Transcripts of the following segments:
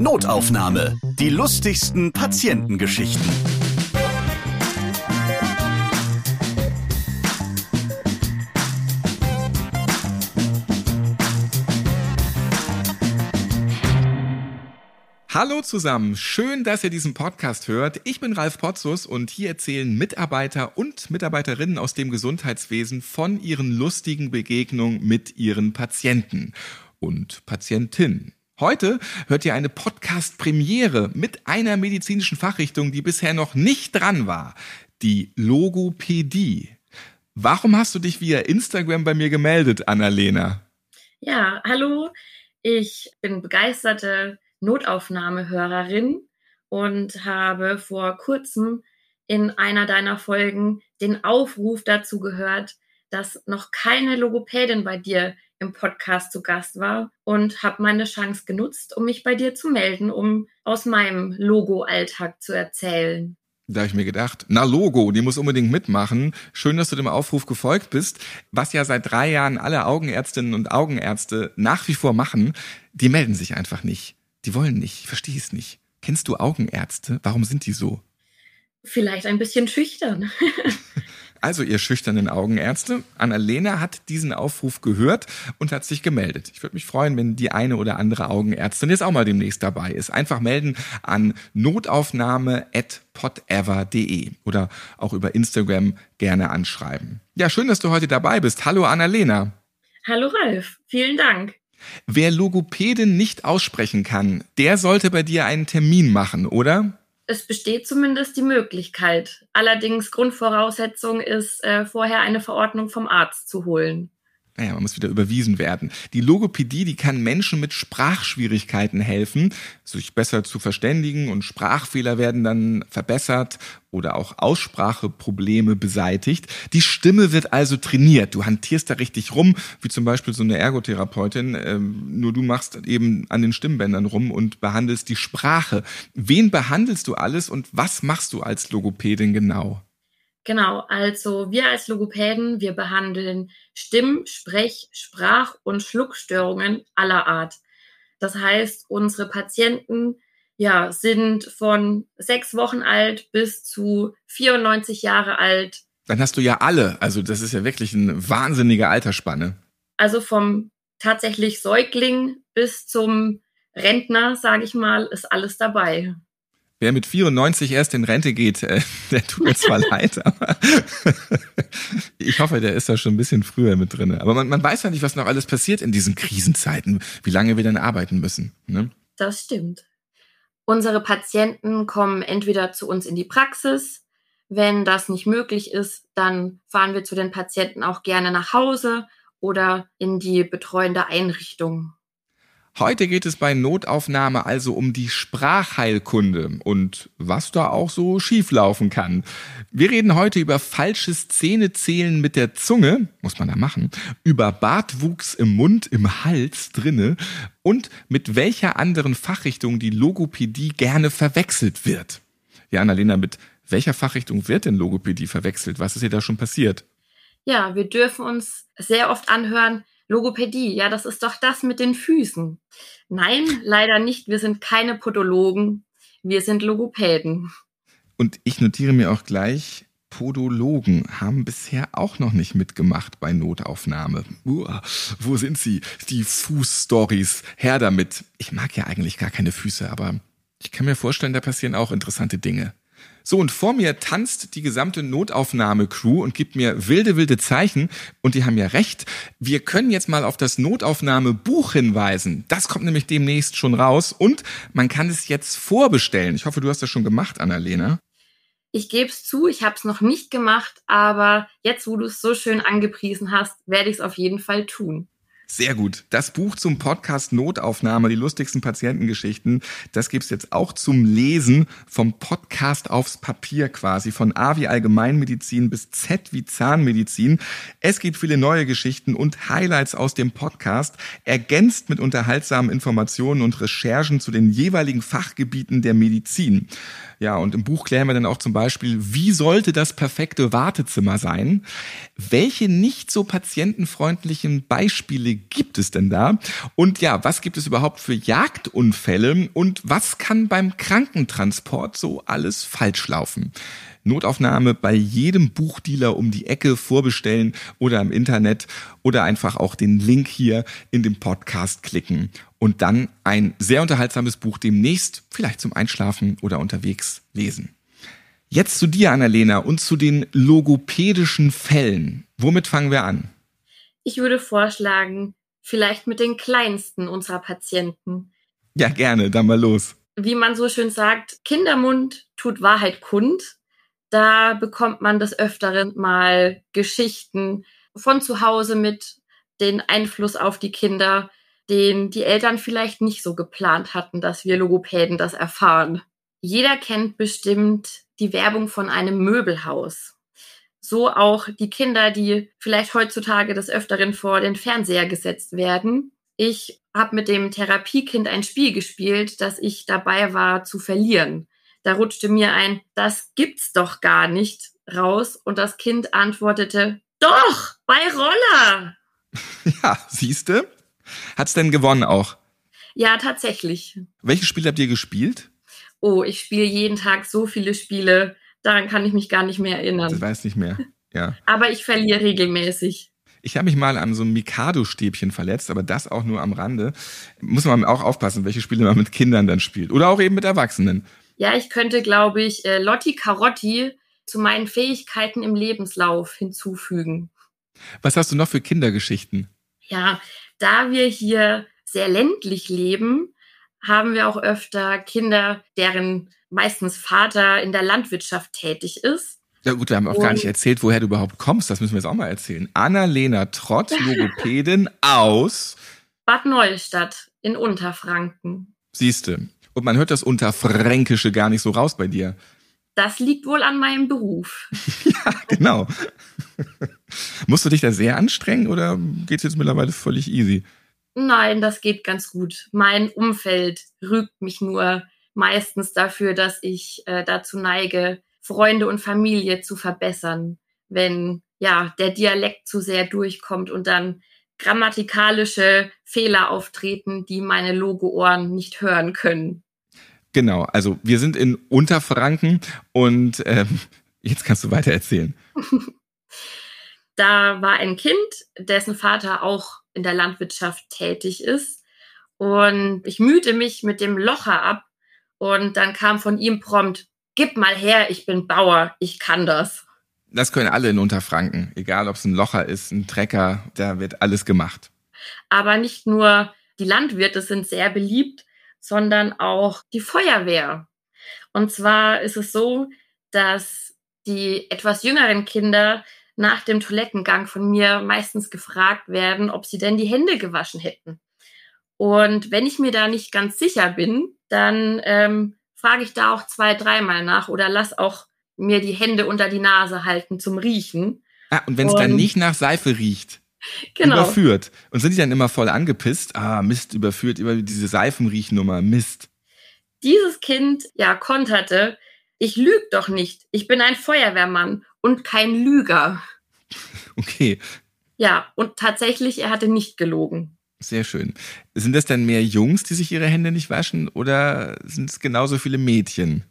Notaufnahme. Die lustigsten Patientengeschichten. Hallo zusammen, schön, dass ihr diesen Podcast hört. Ich bin Ralf Potzus und hier erzählen Mitarbeiter und Mitarbeiterinnen aus dem Gesundheitswesen von ihren lustigen Begegnungen mit ihren Patienten und Patientinnen. Heute hört ihr eine Podcast-Premiere mit einer medizinischen Fachrichtung, die bisher noch nicht dran war. Die Logopädie. Warum hast du dich via Instagram bei mir gemeldet, Annalena? Ja, hallo. Ich bin begeisterte Notaufnahmehörerin und habe vor kurzem in einer deiner Folgen den Aufruf dazu gehört, dass noch keine Logopädin bei dir im Podcast zu Gast war und habe meine Chance genutzt, um mich bei dir zu melden, um aus meinem Logo-Alltag zu erzählen. Da habe ich mir gedacht, na Logo, die muss unbedingt mitmachen. Schön, dass du dem Aufruf gefolgt bist. Was ja seit drei Jahren alle Augenärztinnen und Augenärzte nach wie vor machen, die melden sich einfach nicht. Die wollen nicht. Ich verstehe es nicht. Kennst du Augenärzte? Warum sind die so? Vielleicht ein bisschen schüchtern. Also ihr schüchternen Augenärzte, Annalena hat diesen Aufruf gehört und hat sich gemeldet. Ich würde mich freuen, wenn die eine oder andere Augenärztin jetzt auch mal demnächst dabei ist. Einfach melden an notaufnahme@potever.de oder auch über Instagram gerne anschreiben. Ja, schön, dass du heute dabei bist. Hallo Annalena. Hallo Ralf, vielen Dank. Wer Logopädin nicht aussprechen kann, der sollte bei dir einen Termin machen, oder? Es besteht zumindest die Möglichkeit. Allerdings Grundvoraussetzung ist, äh, vorher eine Verordnung vom Arzt zu holen. Naja, man muss wieder überwiesen werden. Die Logopädie, die kann Menschen mit Sprachschwierigkeiten helfen, sich besser zu verständigen und Sprachfehler werden dann verbessert oder auch Ausspracheprobleme beseitigt. Die Stimme wird also trainiert. Du hantierst da richtig rum, wie zum Beispiel so eine Ergotherapeutin. Ähm, nur du machst eben an den Stimmbändern rum und behandelst die Sprache. Wen behandelst du alles und was machst du als Logopädin genau? Genau, also wir als Logopäden, wir behandeln Stimm-, Sprech-, Sprach- und Schluckstörungen aller Art. Das heißt, unsere Patienten ja, sind von sechs Wochen alt bis zu 94 Jahre alt. Dann hast du ja alle. Also das ist ja wirklich eine wahnsinnige Altersspanne. Also vom tatsächlich Säugling bis zum Rentner, sage ich mal, ist alles dabei. Wer mit 94 erst in Rente geht, äh, der tut mir zwar leid, aber ich hoffe, der ist da schon ein bisschen früher mit drin. Aber man, man weiß ja nicht, was noch alles passiert in diesen Krisenzeiten, wie lange wir dann arbeiten müssen. Ne? Das stimmt. Unsere Patienten kommen entweder zu uns in die Praxis. Wenn das nicht möglich ist, dann fahren wir zu den Patienten auch gerne nach Hause oder in die betreuende Einrichtung. Heute geht es bei Notaufnahme also um die Sprachheilkunde und was da auch so schieflaufen kann. Wir reden heute über falsches Zähnezählen mit der Zunge, muss man da machen, über Bartwuchs im Mund, im Hals drinne und mit welcher anderen Fachrichtung die Logopädie gerne verwechselt wird. Ja, Annalena, mit welcher Fachrichtung wird denn Logopädie verwechselt? Was ist hier da schon passiert? Ja, wir dürfen uns sehr oft anhören, Logopädie, ja, das ist doch das mit den Füßen. Nein, leider nicht. Wir sind keine Podologen. Wir sind Logopäden. Und ich notiere mir auch gleich, Podologen haben bisher auch noch nicht mitgemacht bei Notaufnahme. Uah, wo sind sie? Die Fußstories. Her damit. Ich mag ja eigentlich gar keine Füße, aber ich kann mir vorstellen, da passieren auch interessante Dinge. So, und vor mir tanzt die gesamte Notaufnahme-Crew und gibt mir wilde, wilde Zeichen. Und die haben ja recht. Wir können jetzt mal auf das Notaufnahme-Buch hinweisen. Das kommt nämlich demnächst schon raus. Und man kann es jetzt vorbestellen. Ich hoffe, du hast das schon gemacht, Annalena. Ich gebe es zu, ich habe es noch nicht gemacht, aber jetzt, wo du es so schön angepriesen hast, werde ich es auf jeden Fall tun. Sehr gut. Das Buch zum Podcast Notaufnahme, die lustigsten Patientengeschichten, das gibt's jetzt auch zum Lesen vom Podcast aufs Papier quasi, von A wie Allgemeinmedizin bis Z wie Zahnmedizin. Es gibt viele neue Geschichten und Highlights aus dem Podcast, ergänzt mit unterhaltsamen Informationen und Recherchen zu den jeweiligen Fachgebieten der Medizin. Ja, und im Buch klären wir dann auch zum Beispiel, wie sollte das perfekte Wartezimmer sein? Welche nicht so patientenfreundlichen Beispiele gibt es denn da? Und ja, was gibt es überhaupt für Jagdunfälle und was kann beim Krankentransport so alles falsch laufen? Notaufnahme bei jedem Buchdealer um die Ecke vorbestellen oder im Internet oder einfach auch den Link hier in dem Podcast klicken und dann ein sehr unterhaltsames Buch demnächst vielleicht zum Einschlafen oder unterwegs lesen. Jetzt zu dir, Annalena, und zu den logopädischen Fällen. Womit fangen wir an? Ich würde vorschlagen, vielleicht mit den kleinsten unserer Patienten. Ja, gerne, dann mal los. Wie man so schön sagt, Kindermund tut Wahrheit kund. Da bekommt man des Öfteren mal Geschichten von zu Hause mit, den Einfluss auf die Kinder, den die Eltern vielleicht nicht so geplant hatten, dass wir Logopäden das erfahren. Jeder kennt bestimmt die Werbung von einem Möbelhaus. So auch die Kinder, die vielleicht heutzutage des Öfteren vor den Fernseher gesetzt werden. Ich habe mit dem Therapiekind ein Spiel gespielt, das ich dabei war zu verlieren. Da rutschte mir ein, das gibt's doch gar nicht raus und das Kind antwortete, doch, bei Roller. Ja, siehste? Hat's denn gewonnen auch? Ja, tatsächlich. Welches Spiel habt ihr gespielt? Oh, ich spiele jeden Tag so viele Spiele, daran kann ich mich gar nicht mehr erinnern. Ich weiß nicht mehr. Ja. Aber ich verliere regelmäßig. Ich habe mich mal an so einem Mikado-Stäbchen verletzt, aber das auch nur am Rande. Muss man auch aufpassen, welche Spiele man mit Kindern dann spielt. Oder auch eben mit Erwachsenen. Ja, ich könnte, glaube ich, äh, Lotti Carotti zu meinen Fähigkeiten im Lebenslauf hinzufügen. Was hast du noch für Kindergeschichten? Ja, da wir hier sehr ländlich leben, haben wir auch öfter Kinder, deren meistens Vater in der Landwirtschaft tätig ist. Ja gut, wir haben auch Und gar nicht erzählt, woher du überhaupt kommst. Das müssen wir jetzt auch mal erzählen. Annalena Trott, Logopädin aus Bad Neustadt in Unterfranken. Siehste. Und man hört das Unterfränkische gar nicht so raus bei dir. Das liegt wohl an meinem Beruf. ja, genau. Musst du dich da sehr anstrengen oder geht's jetzt mittlerweile völlig easy? Nein, das geht ganz gut. Mein Umfeld rügt mich nur meistens dafür, dass ich äh, dazu neige, Freunde und Familie zu verbessern, wenn ja der Dialekt zu sehr durchkommt und dann grammatikalische Fehler auftreten, die meine Logo-Ohren nicht hören können. Genau, also wir sind in Unterfranken und ähm, jetzt kannst du weiter erzählen. da war ein Kind, dessen Vater auch in der Landwirtschaft tätig ist. Und ich mühte mich mit dem Locher ab und dann kam von ihm prompt, gib mal her, ich bin Bauer, ich kann das. Das können alle in Unterfranken, egal ob es ein Locher ist, ein Trecker, da wird alles gemacht. Aber nicht nur die Landwirte sind sehr beliebt, sondern auch die Feuerwehr. Und zwar ist es so, dass die etwas jüngeren Kinder nach dem Toilettengang von mir meistens gefragt werden, ob sie denn die Hände gewaschen hätten. Und wenn ich mir da nicht ganz sicher bin, dann ähm, frage ich da auch zwei, dreimal nach oder lass auch mir die Hände unter die Nase halten zum Riechen. Ah, und wenn es dann nicht nach Seife riecht, genau. überführt. Und sind die dann immer voll angepisst? Ah, Mist, überführt, über diese Seifenriechnummer, Mist. Dieses Kind, ja, konterte, ich lüg doch nicht. Ich bin ein Feuerwehrmann und kein Lüger. Okay. Ja, und tatsächlich, er hatte nicht gelogen. Sehr schön. Sind das dann mehr Jungs, die sich ihre Hände nicht waschen oder sind es genauso viele Mädchen?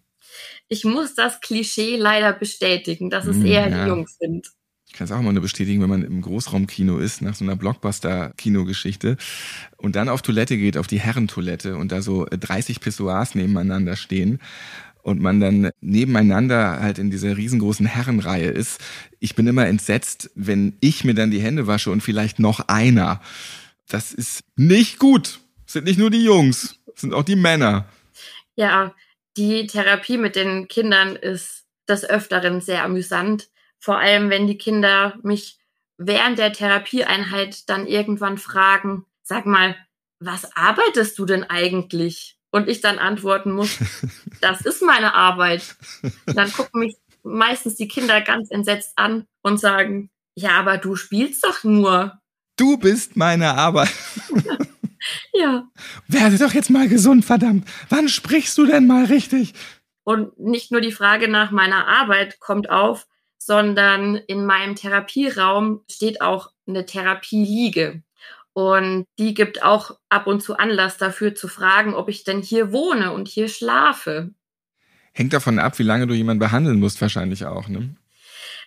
Ich muss das Klischee leider bestätigen, dass es hm, eher ja. die Jungs sind. Ich kann es auch immer nur bestätigen, wenn man im Großraumkino ist, nach so einer Blockbuster-Kinogeschichte und dann auf Toilette geht, auf die Herrentoilette und da so 30 Pissoirs nebeneinander stehen und man dann nebeneinander halt in dieser riesengroßen Herrenreihe ist. Ich bin immer entsetzt, wenn ich mir dann die Hände wasche und vielleicht noch einer. Das ist nicht gut. Das sind nicht nur die Jungs, sind auch die Männer. Ja, die Therapie mit den Kindern ist des Öfteren sehr amüsant. Vor allem, wenn die Kinder mich während der Therapieeinheit dann irgendwann fragen, sag mal, was arbeitest du denn eigentlich? Und ich dann antworten muss, das ist meine Arbeit. Dann gucken mich meistens die Kinder ganz entsetzt an und sagen, ja, aber du spielst doch nur. Du bist meine Arbeit. ja. Werde doch jetzt mal gesund, verdammt. Wann sprichst du denn mal richtig? Und nicht nur die Frage nach meiner Arbeit kommt auf, sondern in meinem Therapieraum steht auch eine Therapieliege. Und die gibt auch ab und zu Anlass dafür zu fragen, ob ich denn hier wohne und hier schlafe. Hängt davon ab, wie lange du jemanden behandeln musst, wahrscheinlich auch, ne?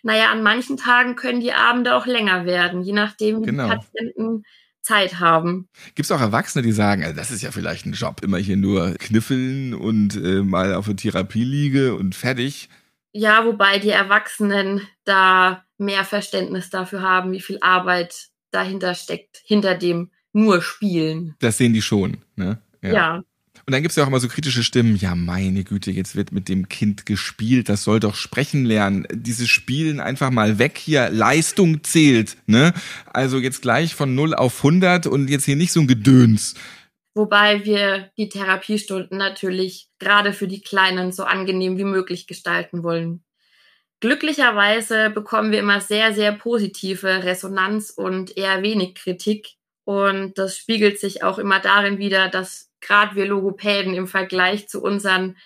Naja, an manchen Tagen können die Abende auch länger werden, je nachdem, wie genau. die Patienten Zeit haben. Gibt es auch Erwachsene, die sagen, also das ist ja vielleicht ein Job, immer hier nur kniffeln und äh, mal auf der Therapie liege und fertig? Ja, wobei die Erwachsenen da mehr Verständnis dafür haben, wie viel Arbeit dahinter steckt, hinter dem nur Spielen. Das sehen die schon, ne? Ja. ja. Und dann gibt es ja auch immer so kritische Stimmen, ja meine Güte, jetzt wird mit dem Kind gespielt, das soll doch sprechen lernen. Dieses Spielen einfach mal weg hier, Leistung zählt, ne? Also jetzt gleich von 0 auf 100 und jetzt hier nicht so ein Gedöns. Wobei wir die Therapiestunden natürlich gerade für die Kleinen so angenehm wie möglich gestalten wollen. Glücklicherweise bekommen wir immer sehr, sehr positive Resonanz und eher wenig Kritik. Und das spiegelt sich auch immer darin wieder, dass gerade wir Logopäden im Vergleich zu unseren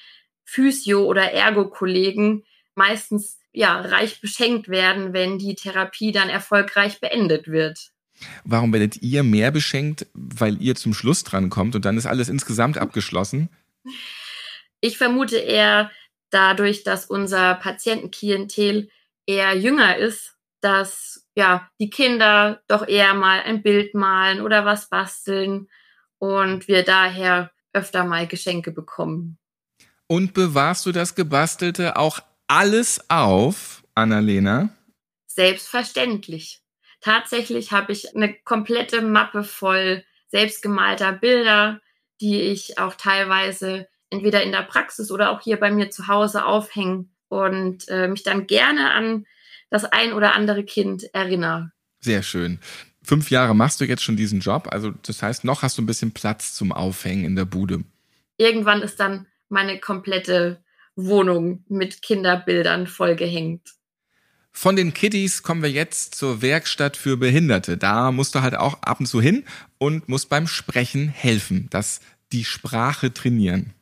Physio- oder Ergo-Kollegen meistens ja reich beschenkt werden, wenn die Therapie dann erfolgreich beendet wird. Warum werdet ihr mehr beschenkt, weil ihr zum Schluss dran kommt und dann ist alles insgesamt abgeschlossen? Ich vermute eher, dadurch, dass unser Patientenklientel eher jünger ist, dass ja die Kinder doch eher mal ein Bild malen oder was basteln und wir daher öfter mal Geschenke bekommen. Und bewahrst du das Gebastelte auch alles auf, Annalena? Selbstverständlich. Tatsächlich habe ich eine komplette Mappe voll selbstgemalter Bilder, die ich auch teilweise entweder in der Praxis oder auch hier bei mir zu Hause aufhängen und äh, mich dann gerne an das ein oder andere Kind erinnere. Sehr schön. Fünf Jahre machst du jetzt schon diesen Job, also das heißt, noch hast du ein bisschen Platz zum Aufhängen in der Bude. Irgendwann ist dann meine komplette Wohnung mit Kinderbildern vollgehängt. Von den Kiddies kommen wir jetzt zur Werkstatt für Behinderte. Da musst du halt auch ab und zu hin und musst beim Sprechen helfen, dass die Sprache trainieren.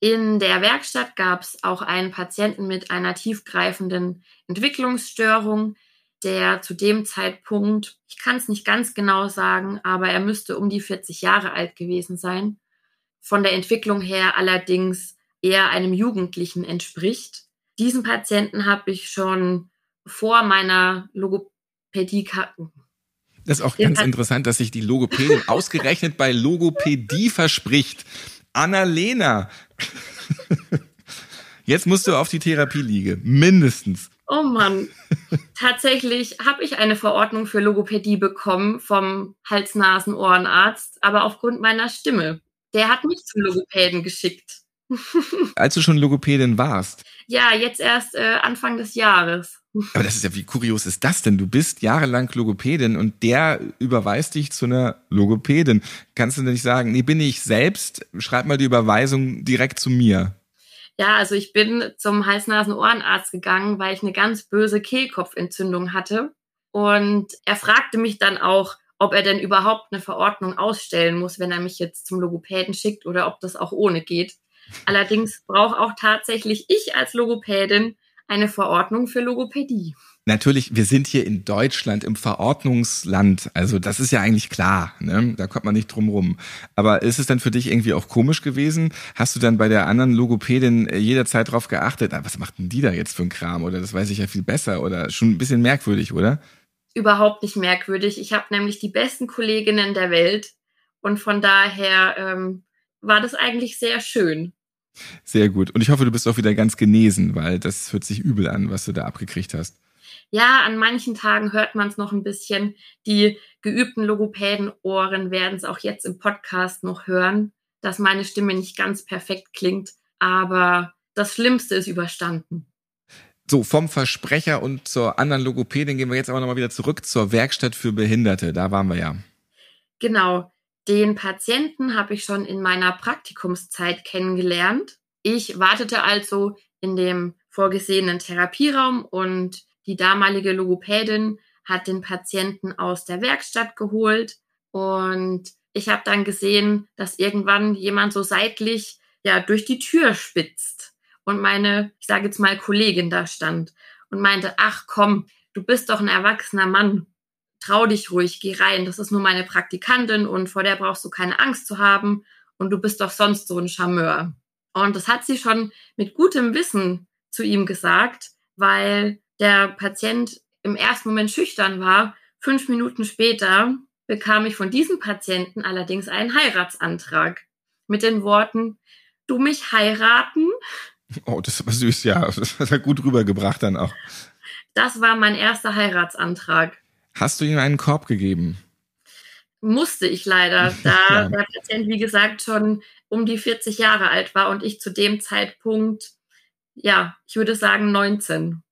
In der Werkstatt gab es auch einen Patienten mit einer tiefgreifenden Entwicklungsstörung, der zu dem Zeitpunkt, ich kann es nicht ganz genau sagen, aber er müsste um die 40 Jahre alt gewesen sein. Von der Entwicklung her allerdings eher einem Jugendlichen entspricht. Diesen Patienten habe ich schon vor meiner Logopädie das ist auch ganz interessant, dass sich die Logopädin ausgerechnet bei Logopädie verspricht. Annalena, jetzt musst du auf die Therapieliege, mindestens. Oh Mann. Tatsächlich habe ich eine Verordnung für Logopädie bekommen vom Hals-Nasen-Ohrenarzt, aber aufgrund meiner Stimme. Der hat mich zum Logopäden geschickt. Als du schon Logopädin warst? Ja, jetzt erst äh, Anfang des Jahres. Aber das ist ja, wie kurios ist das denn? Du bist jahrelang Logopädin und der überweist dich zu einer Logopädin. Kannst du denn nicht sagen, nee, bin ich selbst, schreib mal die Überweisung direkt zu mir? Ja, also ich bin zum Hals-Nasen-Ohrenarzt gegangen, weil ich eine ganz böse Kehlkopfentzündung hatte. Und er fragte mich dann auch, ob er denn überhaupt eine Verordnung ausstellen muss, wenn er mich jetzt zum Logopäden schickt oder ob das auch ohne geht. Allerdings brauche auch tatsächlich ich als Logopädin eine Verordnung für Logopädie. Natürlich, wir sind hier in Deutschland im Verordnungsland. Also das ist ja eigentlich klar. Ne? Da kommt man nicht drum rum. Aber ist es dann für dich irgendwie auch komisch gewesen? Hast du dann bei der anderen Logopädin äh, jederzeit drauf geachtet, ah, was macht denn die da jetzt für ein Kram? Oder das weiß ich ja viel besser. Oder schon ein bisschen merkwürdig, oder? Überhaupt nicht merkwürdig. Ich habe nämlich die besten Kolleginnen der Welt. Und von daher ähm, war das eigentlich sehr schön. Sehr gut. Und ich hoffe, du bist auch wieder ganz genesen, weil das hört sich übel an, was du da abgekriegt hast. Ja, an manchen Tagen hört man es noch ein bisschen. Die geübten Logopädenohren werden es auch jetzt im Podcast noch hören, dass meine Stimme nicht ganz perfekt klingt. Aber das Schlimmste ist überstanden. So, vom Versprecher und zur anderen Logopädin gehen wir jetzt aber nochmal wieder zurück zur Werkstatt für Behinderte. Da waren wir ja. Genau. Den Patienten habe ich schon in meiner Praktikumszeit kennengelernt. Ich wartete also in dem vorgesehenen Therapieraum und die damalige Logopädin hat den Patienten aus der Werkstatt geholt und ich habe dann gesehen, dass irgendwann jemand so seitlich ja durch die Tür spitzt und meine, ich sage jetzt mal Kollegin da stand und meinte, ach komm, du bist doch ein erwachsener Mann, trau dich ruhig, geh rein. Das ist nur meine Praktikantin und vor der brauchst du keine Angst zu haben. Und du bist doch sonst so ein Charmeur. Und das hat sie schon mit gutem Wissen zu ihm gesagt, weil der Patient im ersten Moment schüchtern war. Fünf Minuten später bekam ich von diesem Patienten allerdings einen Heiratsantrag mit den Worten, du mich heiraten? Oh, das war süß, ja. Das hat er gut rübergebracht dann auch. Das war mein erster Heiratsantrag. Hast du ihm einen Korb gegeben? Musste ich leider, da ja. der Patient, wie gesagt, schon um die 40 Jahre alt war und ich zu dem Zeitpunkt, ja, ich würde sagen 19.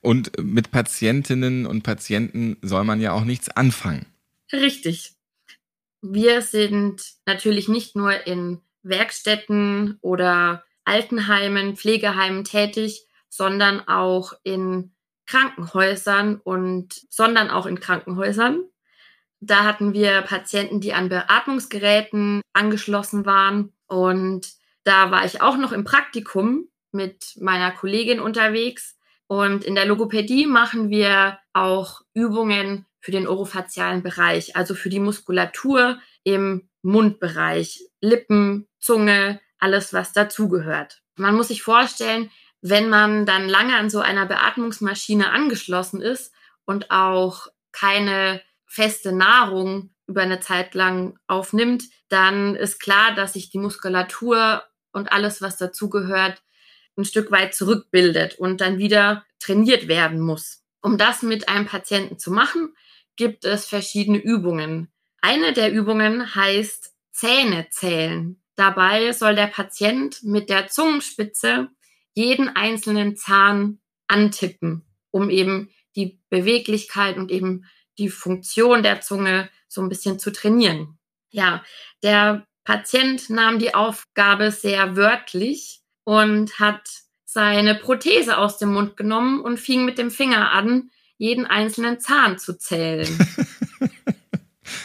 Und mit Patientinnen und Patienten soll man ja auch nichts anfangen. Richtig. Wir sind natürlich nicht nur in Werkstätten oder Altenheimen, Pflegeheimen tätig, sondern auch in Krankenhäusern und sondern auch in Krankenhäusern. Da hatten wir Patienten, die an Beatmungsgeräten angeschlossen waren und da war ich auch noch im Praktikum mit meiner Kollegin unterwegs und in der Logopädie machen wir auch Übungen für den orofazialen Bereich, also für die Muskulatur im Mundbereich, Lippen, Zunge, alles was dazugehört. Man muss sich vorstellen, wenn man dann lange an so einer Beatmungsmaschine angeschlossen ist und auch keine feste Nahrung über eine Zeit lang aufnimmt, dann ist klar, dass sich die Muskulatur und alles, was dazugehört, ein Stück weit zurückbildet und dann wieder trainiert werden muss. Um das mit einem Patienten zu machen, gibt es verschiedene Übungen. Eine der Übungen heißt Zähne zählen. Dabei soll der Patient mit der Zungenspitze jeden einzelnen Zahn antippen, um eben die Beweglichkeit und eben die Funktion der Zunge so ein bisschen zu trainieren. Ja, der Patient nahm die Aufgabe sehr wörtlich und hat seine Prothese aus dem Mund genommen und fing mit dem Finger an, jeden einzelnen Zahn zu zählen.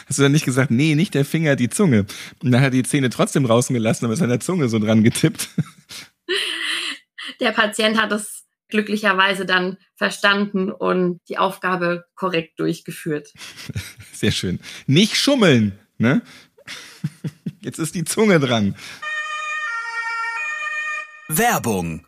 Hast du dann nicht gesagt, nee, nicht der Finger, die Zunge? Und dann hat er die Zähne trotzdem draußen gelassen, aber mit seiner Zunge so dran getippt. Der Patient hat es glücklicherweise dann verstanden und die Aufgabe korrekt durchgeführt. Sehr schön. Nicht schummeln, ne? Jetzt ist die Zunge dran. Werbung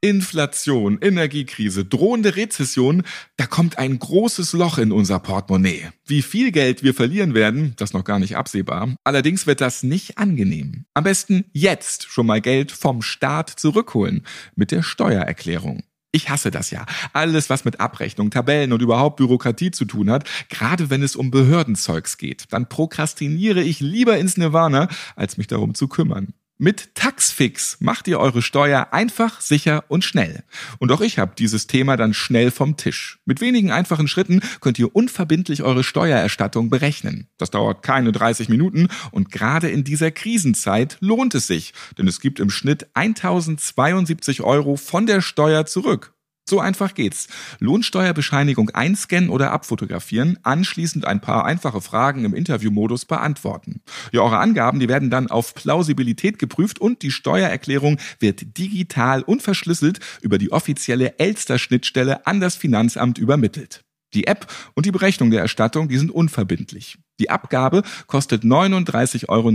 Inflation, Energiekrise, drohende Rezession, da kommt ein großes Loch in unser Portemonnaie. Wie viel Geld wir verlieren werden, das noch gar nicht absehbar. Allerdings wird das nicht angenehm. Am besten jetzt schon mal Geld vom Staat zurückholen mit der Steuererklärung. Ich hasse das ja. Alles, was mit Abrechnung, Tabellen und überhaupt Bürokratie zu tun hat, gerade wenn es um Behördenzeugs geht, dann prokrastiniere ich lieber ins Nirvana, als mich darum zu kümmern. Mit Taxfix macht ihr eure Steuer einfach, sicher und schnell. Und auch ich habe dieses Thema dann schnell vom Tisch. Mit wenigen einfachen Schritten könnt ihr unverbindlich eure Steuererstattung berechnen. Das dauert keine 30 Minuten und gerade in dieser Krisenzeit lohnt es sich, denn es gibt im Schnitt 1072 Euro von der Steuer zurück. So einfach geht's. Lohnsteuerbescheinigung einscannen oder abfotografieren, anschließend ein paar einfache Fragen im Interviewmodus beantworten. Ja, eure Angaben, die werden dann auf Plausibilität geprüft und die Steuererklärung wird digital und verschlüsselt über die offizielle Elster-Schnittstelle an das Finanzamt übermittelt. Die App und die Berechnung der Erstattung, die sind unverbindlich. Die Abgabe kostet 39,99 Euro.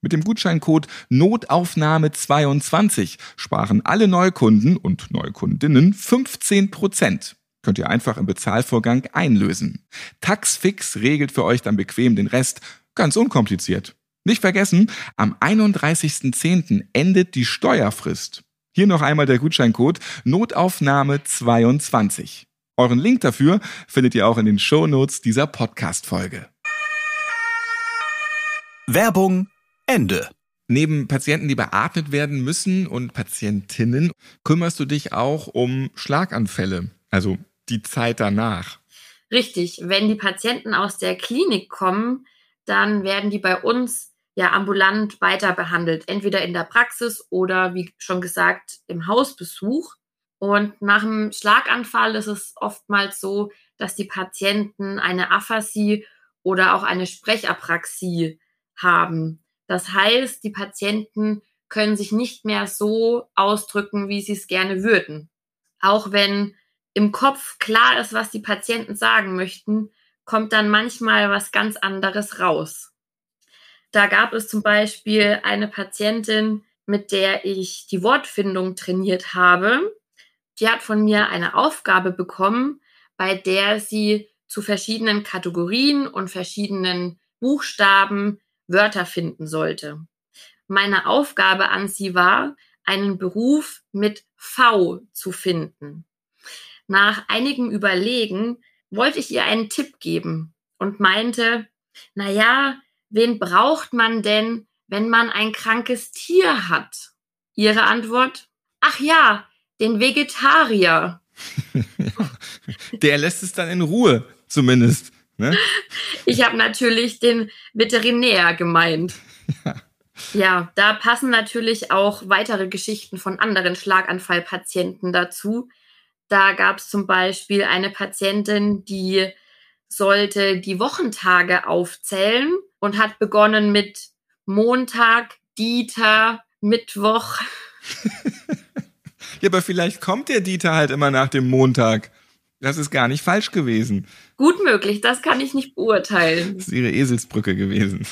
Mit dem Gutscheincode Notaufnahme22 sparen alle Neukunden und Neukundinnen 15 Prozent. Könnt ihr einfach im Bezahlvorgang einlösen. Taxfix regelt für euch dann bequem den Rest, ganz unkompliziert. Nicht vergessen, am 31.10. endet die Steuerfrist. Hier noch einmal der Gutscheincode Notaufnahme22. Euren Link dafür findet ihr auch in den Show Notes dieser Podcast-Folge. Werbung Ende. Neben Patienten, die beatmet werden müssen und Patientinnen, kümmerst du dich auch um Schlaganfälle, also die Zeit danach. Richtig. Wenn die Patienten aus der Klinik kommen, dann werden die bei uns ja ambulant weiter behandelt, entweder in der Praxis oder wie schon gesagt im Hausbesuch. Und nach einem Schlaganfall ist es oftmals so, dass die Patienten eine Aphasie oder auch eine Sprechapraxie haben. Das heißt, die Patienten können sich nicht mehr so ausdrücken, wie sie es gerne würden. Auch wenn im Kopf klar ist, was die Patienten sagen möchten, kommt dann manchmal was ganz anderes raus. Da gab es zum Beispiel eine Patientin, mit der ich die Wortfindung trainiert habe. Die hat von mir eine Aufgabe bekommen, bei der sie zu verschiedenen Kategorien und verschiedenen Buchstaben Wörter finden sollte. Meine Aufgabe an sie war, einen Beruf mit V zu finden. Nach einigem Überlegen wollte ich ihr einen Tipp geben und meinte, na ja, wen braucht man denn, wenn man ein krankes Tier hat? Ihre Antwort? Ach ja, den Vegetarier. Der lässt es dann in Ruhe, zumindest. Ne? Ich habe natürlich den Veterinär gemeint. Ja. ja, da passen natürlich auch weitere Geschichten von anderen Schlaganfallpatienten dazu. Da gab es zum Beispiel eine Patientin, die sollte die Wochentage aufzählen und hat begonnen mit Montag, Dieter, Mittwoch. ja, aber vielleicht kommt der Dieter halt immer nach dem Montag. Das ist gar nicht falsch gewesen. Gut möglich, das kann ich nicht beurteilen. Das ist ihre Eselsbrücke gewesen.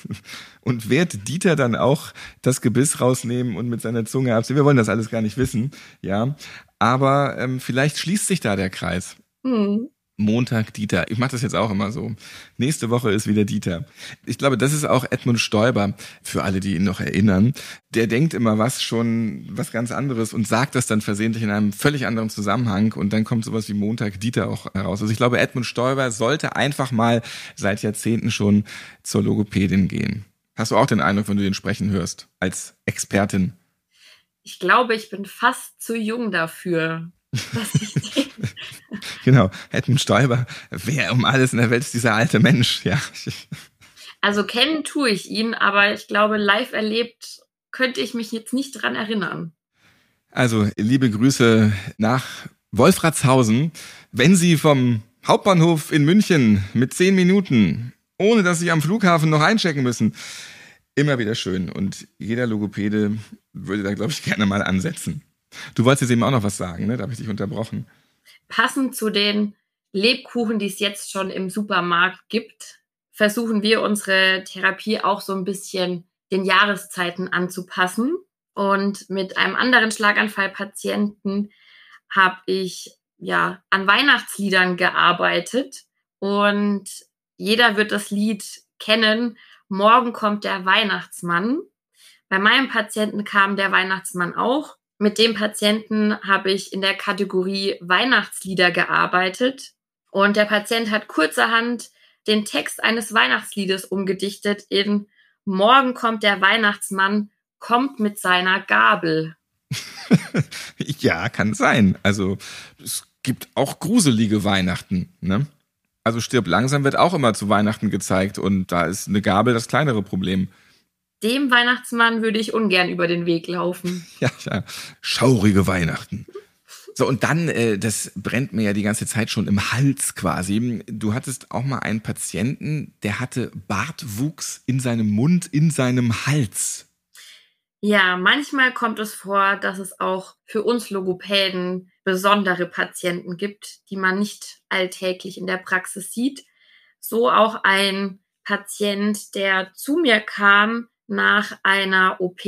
Und wird Dieter dann auch das Gebiss rausnehmen und mit seiner Zunge abziehen? Wir wollen das alles gar nicht wissen, ja. Aber ähm, vielleicht schließt sich da der Kreis. Hm. Montag Dieter. Ich mache das jetzt auch immer so. Nächste Woche ist wieder Dieter. Ich glaube, das ist auch Edmund Stoiber, für alle, die ihn noch erinnern. Der denkt immer was schon, was ganz anderes und sagt das dann versehentlich in einem völlig anderen Zusammenhang und dann kommt sowas wie Montag Dieter auch heraus. Also ich glaube, Edmund Stoiber sollte einfach mal seit Jahrzehnten schon zur Logopädin gehen. Hast du auch den Eindruck, wenn du den sprechen hörst, als Expertin? Ich glaube, ich bin fast zu jung dafür. genau, Edmund Stoiber, wer um alles in der Welt ist dieser alte Mensch, ja. Also kennen tue ich ihn, aber ich glaube, live erlebt könnte ich mich jetzt nicht dran erinnern. Also, liebe Grüße nach Wolfratshausen. Wenn Sie vom Hauptbahnhof in München mit zehn Minuten, ohne dass Sie am Flughafen noch einchecken müssen, immer wieder schön. Und jeder Logopäde würde da, glaube ich, gerne mal ansetzen. Du wolltest jetzt eben auch noch was sagen, ne? Da habe ich dich unterbrochen. Passend zu den Lebkuchen, die es jetzt schon im Supermarkt gibt, versuchen wir unsere Therapie auch so ein bisschen den Jahreszeiten anzupassen. Und mit einem anderen Schlaganfallpatienten habe ich ja an Weihnachtsliedern gearbeitet und jeder wird das Lied kennen. Morgen kommt der Weihnachtsmann. Bei meinem Patienten kam der Weihnachtsmann auch mit dem Patienten habe ich in der Kategorie Weihnachtslieder gearbeitet und der Patient hat kurzerhand den Text eines Weihnachtsliedes umgedichtet in Morgen kommt der Weihnachtsmann, kommt mit seiner Gabel. ja, kann sein. Also es gibt auch gruselige Weihnachten, ne? Also stirb langsam wird auch immer zu Weihnachten gezeigt und da ist eine Gabel das kleinere Problem dem Weihnachtsmann würde ich ungern über den Weg laufen. Ja, ja. Schaurige Weihnachten. So, und dann, äh, das brennt mir ja die ganze Zeit schon im Hals quasi. Du hattest auch mal einen Patienten, der hatte Bartwuchs in seinem Mund, in seinem Hals. Ja, manchmal kommt es vor, dass es auch für uns Logopäden besondere Patienten gibt, die man nicht alltäglich in der Praxis sieht. So auch ein Patient, der zu mir kam nach einer OP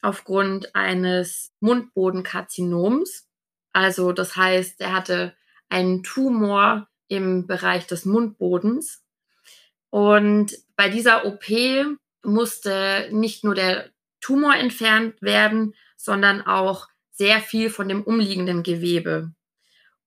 aufgrund eines Mundbodenkarzinoms. Also das heißt, er hatte einen Tumor im Bereich des Mundbodens. Und bei dieser OP musste nicht nur der Tumor entfernt werden, sondern auch sehr viel von dem umliegenden Gewebe,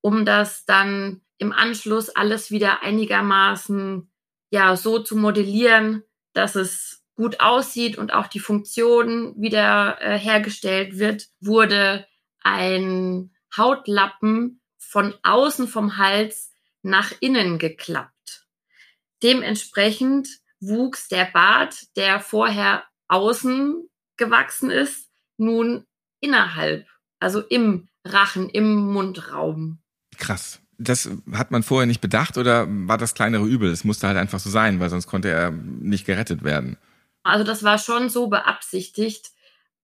um das dann im Anschluss alles wieder einigermaßen ja so zu modellieren, dass es gut aussieht und auch die Funktion wieder äh, hergestellt wird, wurde ein Hautlappen von außen vom Hals nach innen geklappt. Dementsprechend wuchs der Bart, der vorher außen gewachsen ist, nun innerhalb, also im Rachen, im Mundraum. Krass. Das hat man vorher nicht bedacht oder war das kleinere Übel? Es musste halt einfach so sein, weil sonst konnte er nicht gerettet werden. Also das war schon so beabsichtigt,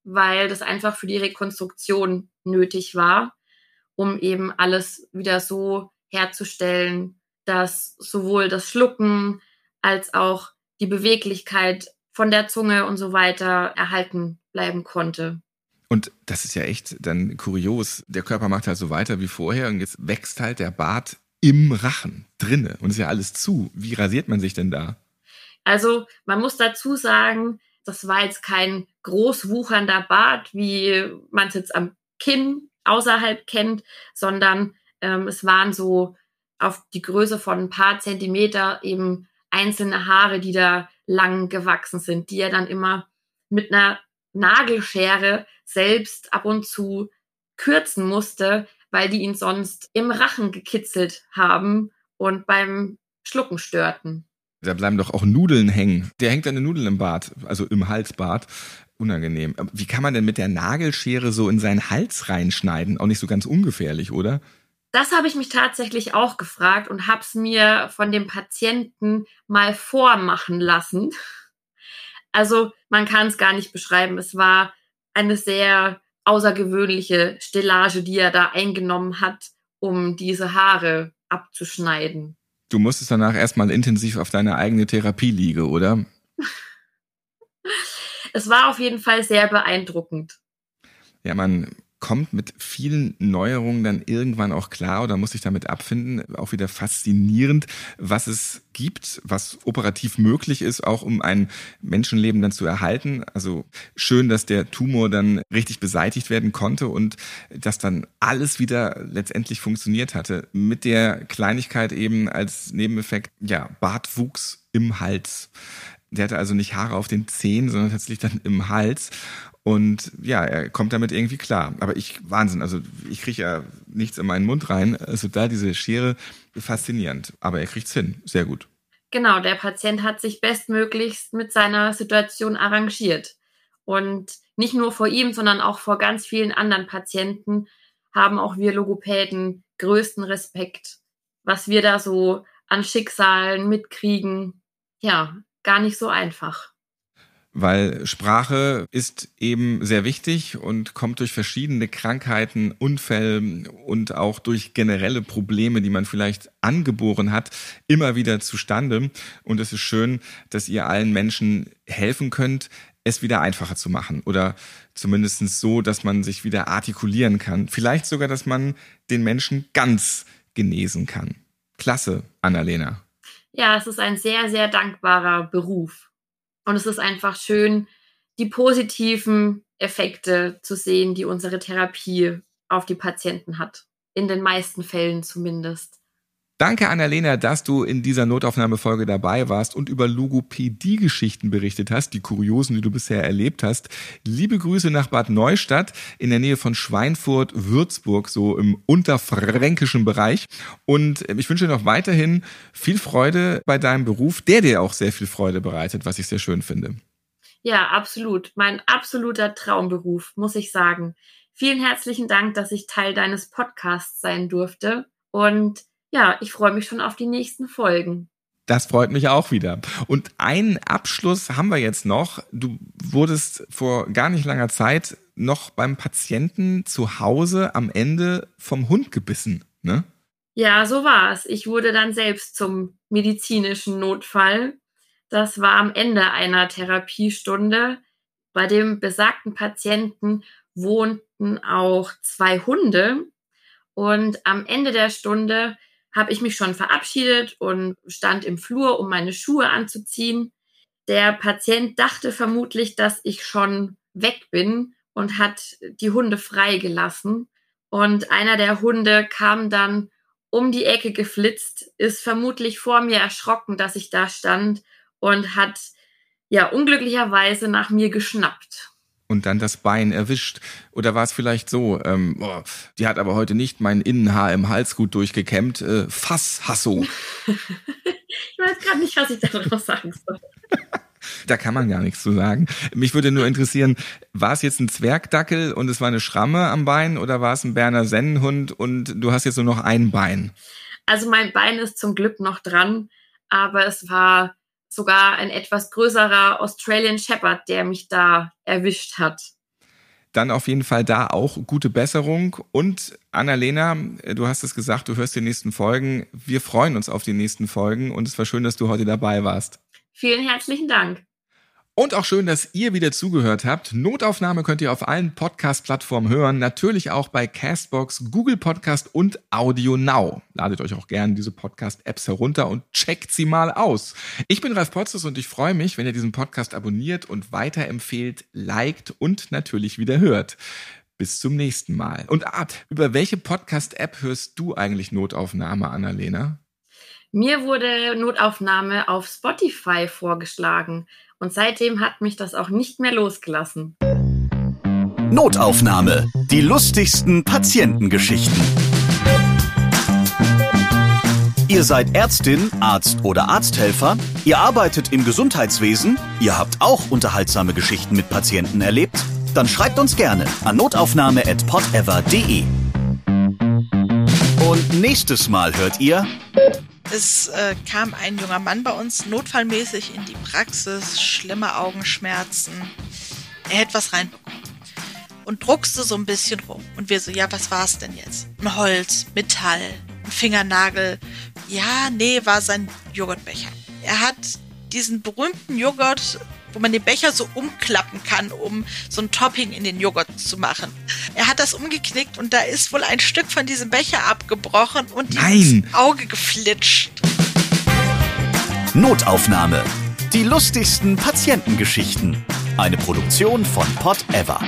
weil das einfach für die Rekonstruktion nötig war, um eben alles wieder so herzustellen, dass sowohl das Schlucken als auch die Beweglichkeit von der Zunge und so weiter erhalten bleiben konnte. Und das ist ja echt dann kurios. Der Körper macht halt so weiter wie vorher und jetzt wächst halt der Bart im Rachen drinne und ist ja alles zu. Wie rasiert man sich denn da? Also man muss dazu sagen, das war jetzt kein groß wuchernder Bart, wie man es jetzt am Kinn außerhalb kennt, sondern ähm, es waren so auf die Größe von ein paar Zentimeter eben einzelne Haare, die da lang gewachsen sind, die er dann immer mit einer Nagelschere selbst ab und zu kürzen musste, weil die ihn sonst im Rachen gekitzelt haben und beim Schlucken störten. Da bleiben doch auch Nudeln hängen. Der hängt eine Nudel im Bart, also im Halsbart. Unangenehm. Wie kann man denn mit der Nagelschere so in seinen Hals reinschneiden? Auch nicht so ganz ungefährlich, oder? Das habe ich mich tatsächlich auch gefragt und habe es mir von dem Patienten mal vormachen lassen. Also man kann es gar nicht beschreiben. Es war eine sehr außergewöhnliche Stellage, die er da eingenommen hat, um diese Haare abzuschneiden. Du musstest danach erstmal intensiv auf deine eigene Therapie liegen, oder? es war auf jeden Fall sehr beeindruckend. Ja, man kommt mit vielen Neuerungen dann irgendwann auch klar oder muss sich damit abfinden. Auch wieder faszinierend, was es gibt, was operativ möglich ist, auch um ein Menschenleben dann zu erhalten. Also schön, dass der Tumor dann richtig beseitigt werden konnte und dass dann alles wieder letztendlich funktioniert hatte. Mit der Kleinigkeit eben als Nebeneffekt, ja, Bartwuchs im Hals. Der hatte also nicht Haare auf den Zehen, sondern tatsächlich dann im Hals. Und ja, er kommt damit irgendwie klar. Aber ich, Wahnsinn, also ich kriege ja nichts in meinen Mund rein. Also da diese Schere, faszinierend. Aber er kriegt's hin, sehr gut. Genau, der Patient hat sich bestmöglichst mit seiner Situation arrangiert. Und nicht nur vor ihm, sondern auch vor ganz vielen anderen Patienten haben auch wir Logopäden größten Respekt, was wir da so an Schicksalen mitkriegen. Ja, gar nicht so einfach weil Sprache ist eben sehr wichtig und kommt durch verschiedene Krankheiten, Unfälle und auch durch generelle Probleme, die man vielleicht angeboren hat, immer wieder zustande. Und es ist schön, dass ihr allen Menschen helfen könnt, es wieder einfacher zu machen oder zumindest so, dass man sich wieder artikulieren kann. Vielleicht sogar, dass man den Menschen ganz genesen kann. Klasse, Annalena. Ja, es ist ein sehr, sehr dankbarer Beruf. Und es ist einfach schön, die positiven Effekte zu sehen, die unsere Therapie auf die Patienten hat. In den meisten Fällen zumindest. Danke, Annalena, dass du in dieser Notaufnahmefolge dabei warst und über Logopädie-Geschichten berichtet hast, die kuriosen, die du bisher erlebt hast. Liebe Grüße nach Bad Neustadt in der Nähe von Schweinfurt, Würzburg, so im unterfränkischen Bereich. Und ich wünsche dir noch weiterhin viel Freude bei deinem Beruf, der dir auch sehr viel Freude bereitet, was ich sehr schön finde. Ja, absolut. Mein absoluter Traumberuf, muss ich sagen. Vielen herzlichen Dank, dass ich Teil deines Podcasts sein durfte. Und ja, ich freue mich schon auf die nächsten Folgen. Das freut mich auch wieder. Und einen Abschluss haben wir jetzt noch. Du wurdest vor gar nicht langer Zeit noch beim Patienten zu Hause am Ende vom Hund gebissen, ne? Ja, so war es. Ich wurde dann selbst zum medizinischen Notfall. Das war am Ende einer Therapiestunde. Bei dem besagten Patienten wohnten auch zwei Hunde. Und am Ende der Stunde habe ich mich schon verabschiedet und stand im Flur, um meine Schuhe anzuziehen. Der Patient dachte vermutlich, dass ich schon weg bin und hat die Hunde freigelassen. Und einer der Hunde kam dann um die Ecke geflitzt, ist vermutlich vor mir erschrocken, dass ich da stand und hat ja unglücklicherweise nach mir geschnappt und dann das Bein erwischt? Oder war es vielleicht so, ähm, boah, die hat aber heute nicht mein Innenhaar im Hals gut durchgekämmt, äh, Fass Hasso. ich weiß gerade nicht, was ich darauf sagen soll. Da kann man gar nichts zu sagen. Mich würde nur interessieren, war es jetzt ein Zwergdackel und es war eine Schramme am Bein oder war es ein Berner Sennenhund und du hast jetzt nur noch ein Bein? Also mein Bein ist zum Glück noch dran, aber es war sogar ein etwas größerer Australian Shepherd, der mich da erwischt hat. dann auf jeden Fall da auch gute Besserung. Und Annalena, du hast es gesagt, du hörst die nächsten Folgen. Wir freuen uns auf die nächsten Folgen und es war schön, dass du heute dabei warst. Vielen herzlichen Dank. Und auch schön, dass ihr wieder zugehört habt. Notaufnahme könnt ihr auf allen Podcast-Plattformen hören, natürlich auch bei Castbox, Google Podcast und Audio Now. Ladet euch auch gerne diese Podcast-Apps herunter und checkt sie mal aus. Ich bin Ralf Potzus und ich freue mich, wenn ihr diesen Podcast abonniert und weiterempfehlt, liked und natürlich wieder hört. Bis zum nächsten Mal. Und ah, über welche Podcast-App hörst du eigentlich Notaufnahme, Annalena? Mir wurde Notaufnahme auf Spotify vorgeschlagen. Und seitdem hat mich das auch nicht mehr losgelassen. Notaufnahme. Die lustigsten Patientengeschichten. Ihr seid Ärztin, Arzt oder Arzthelfer, ihr arbeitet im Gesundheitswesen, ihr habt auch unterhaltsame Geschichten mit Patienten erlebt? Dann schreibt uns gerne an notaufnahme@podever.de. Und nächstes Mal hört ihr es äh, kam ein junger Mann bei uns notfallmäßig in die Praxis, schlimme Augenschmerzen. Er hätte was reinbekommen und druckste so ein bisschen rum. Und wir so, ja, was war es denn jetzt? Ein Holz, Metall, ein Fingernagel. Ja, nee, war sein Joghurtbecher. Er hat diesen berühmten Joghurt wo man den Becher so umklappen kann, um so ein Topping in den Joghurt zu machen. Er hat das umgeknickt und da ist wohl ein Stück von diesem Becher abgebrochen und ins Auge geflitscht. Notaufnahme. Die lustigsten Patientengeschichten. Eine Produktion von Pot Ever.